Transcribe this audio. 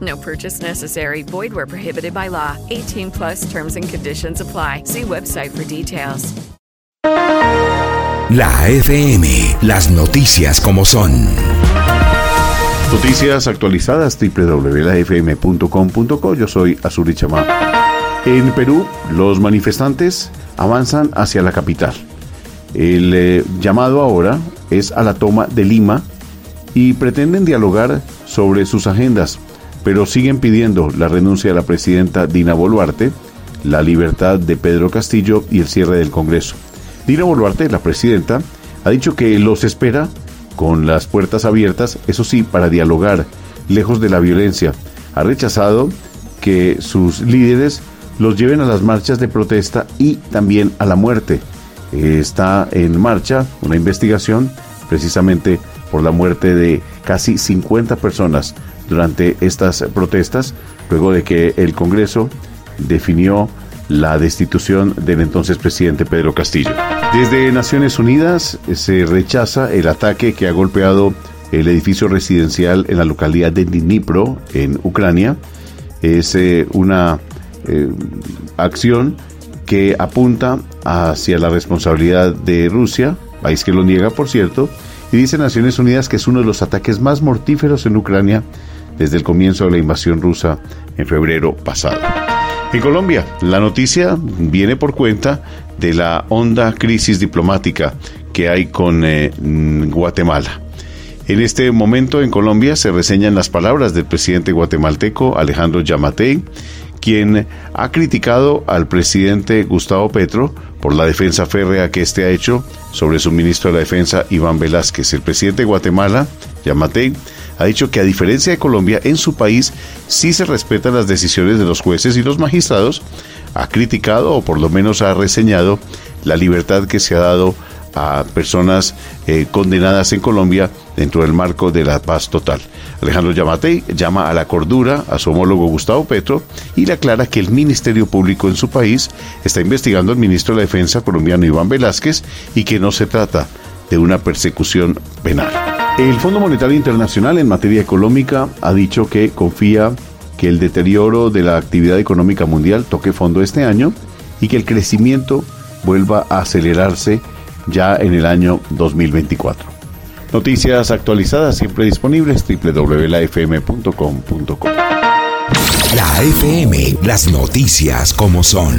No purchase necessary. Void where prohibited by law. 18 plus terms and conditions apply. See website for details. La FM, las noticias como son. Noticias actualizadas www.lafm.com.co. Yo soy Azuri Chamá. En Perú, los manifestantes avanzan hacia la capital. El eh, llamado ahora es a la toma de Lima y pretenden dialogar sobre sus agendas, pero siguen pidiendo la renuncia de la presidenta Dina Boluarte, la libertad de Pedro Castillo y el cierre del Congreso. Dina Boluarte, la presidenta, ha dicho que los espera con las puertas abiertas, eso sí, para dialogar, lejos de la violencia. Ha rechazado que sus líderes los lleven a las marchas de protesta y también a la muerte. Está en marcha una investigación precisamente por la muerte de casi 50 personas durante estas protestas, luego de que el Congreso definió la destitución del entonces presidente Pedro Castillo. Desde Naciones Unidas se rechaza el ataque que ha golpeado el edificio residencial en la localidad de Dnipro, en Ucrania. Es eh, una eh, acción que apunta hacia la responsabilidad de Rusia, país que lo niega, por cierto, y dice Naciones Unidas que es uno de los ataques más mortíferos en Ucrania desde el comienzo de la invasión rusa en febrero pasado. En Colombia, la noticia viene por cuenta de la honda crisis diplomática que hay con eh, Guatemala. En este momento en Colombia se reseñan las palabras del presidente guatemalteco Alejandro Yamatei, quien ha criticado al presidente Gustavo Petro por la defensa férrea que éste ha hecho sobre su ministro de la Defensa, Iván Velázquez. El presidente de Guatemala, Yamatei, ha dicho que a diferencia de Colombia, en su país sí se respetan las decisiones de los jueces y los magistrados. Ha criticado o por lo menos ha reseñado la libertad que se ha dado a personas eh, condenadas en Colombia dentro del marco de la paz total. Alejandro Yamatei llama a la cordura a su homólogo Gustavo Petro y le aclara que el Ministerio Público en su país está investigando al ministro de la Defensa colombiano Iván Velázquez y que no se trata de una persecución penal. El Fondo Monetario Internacional en materia económica ha dicho que confía que el deterioro de la actividad económica mundial toque fondo este año y que el crecimiento vuelva a acelerarse ya en el año 2024. Noticias actualizadas siempre disponibles www.lafm.com.co. La FM, las noticias como son.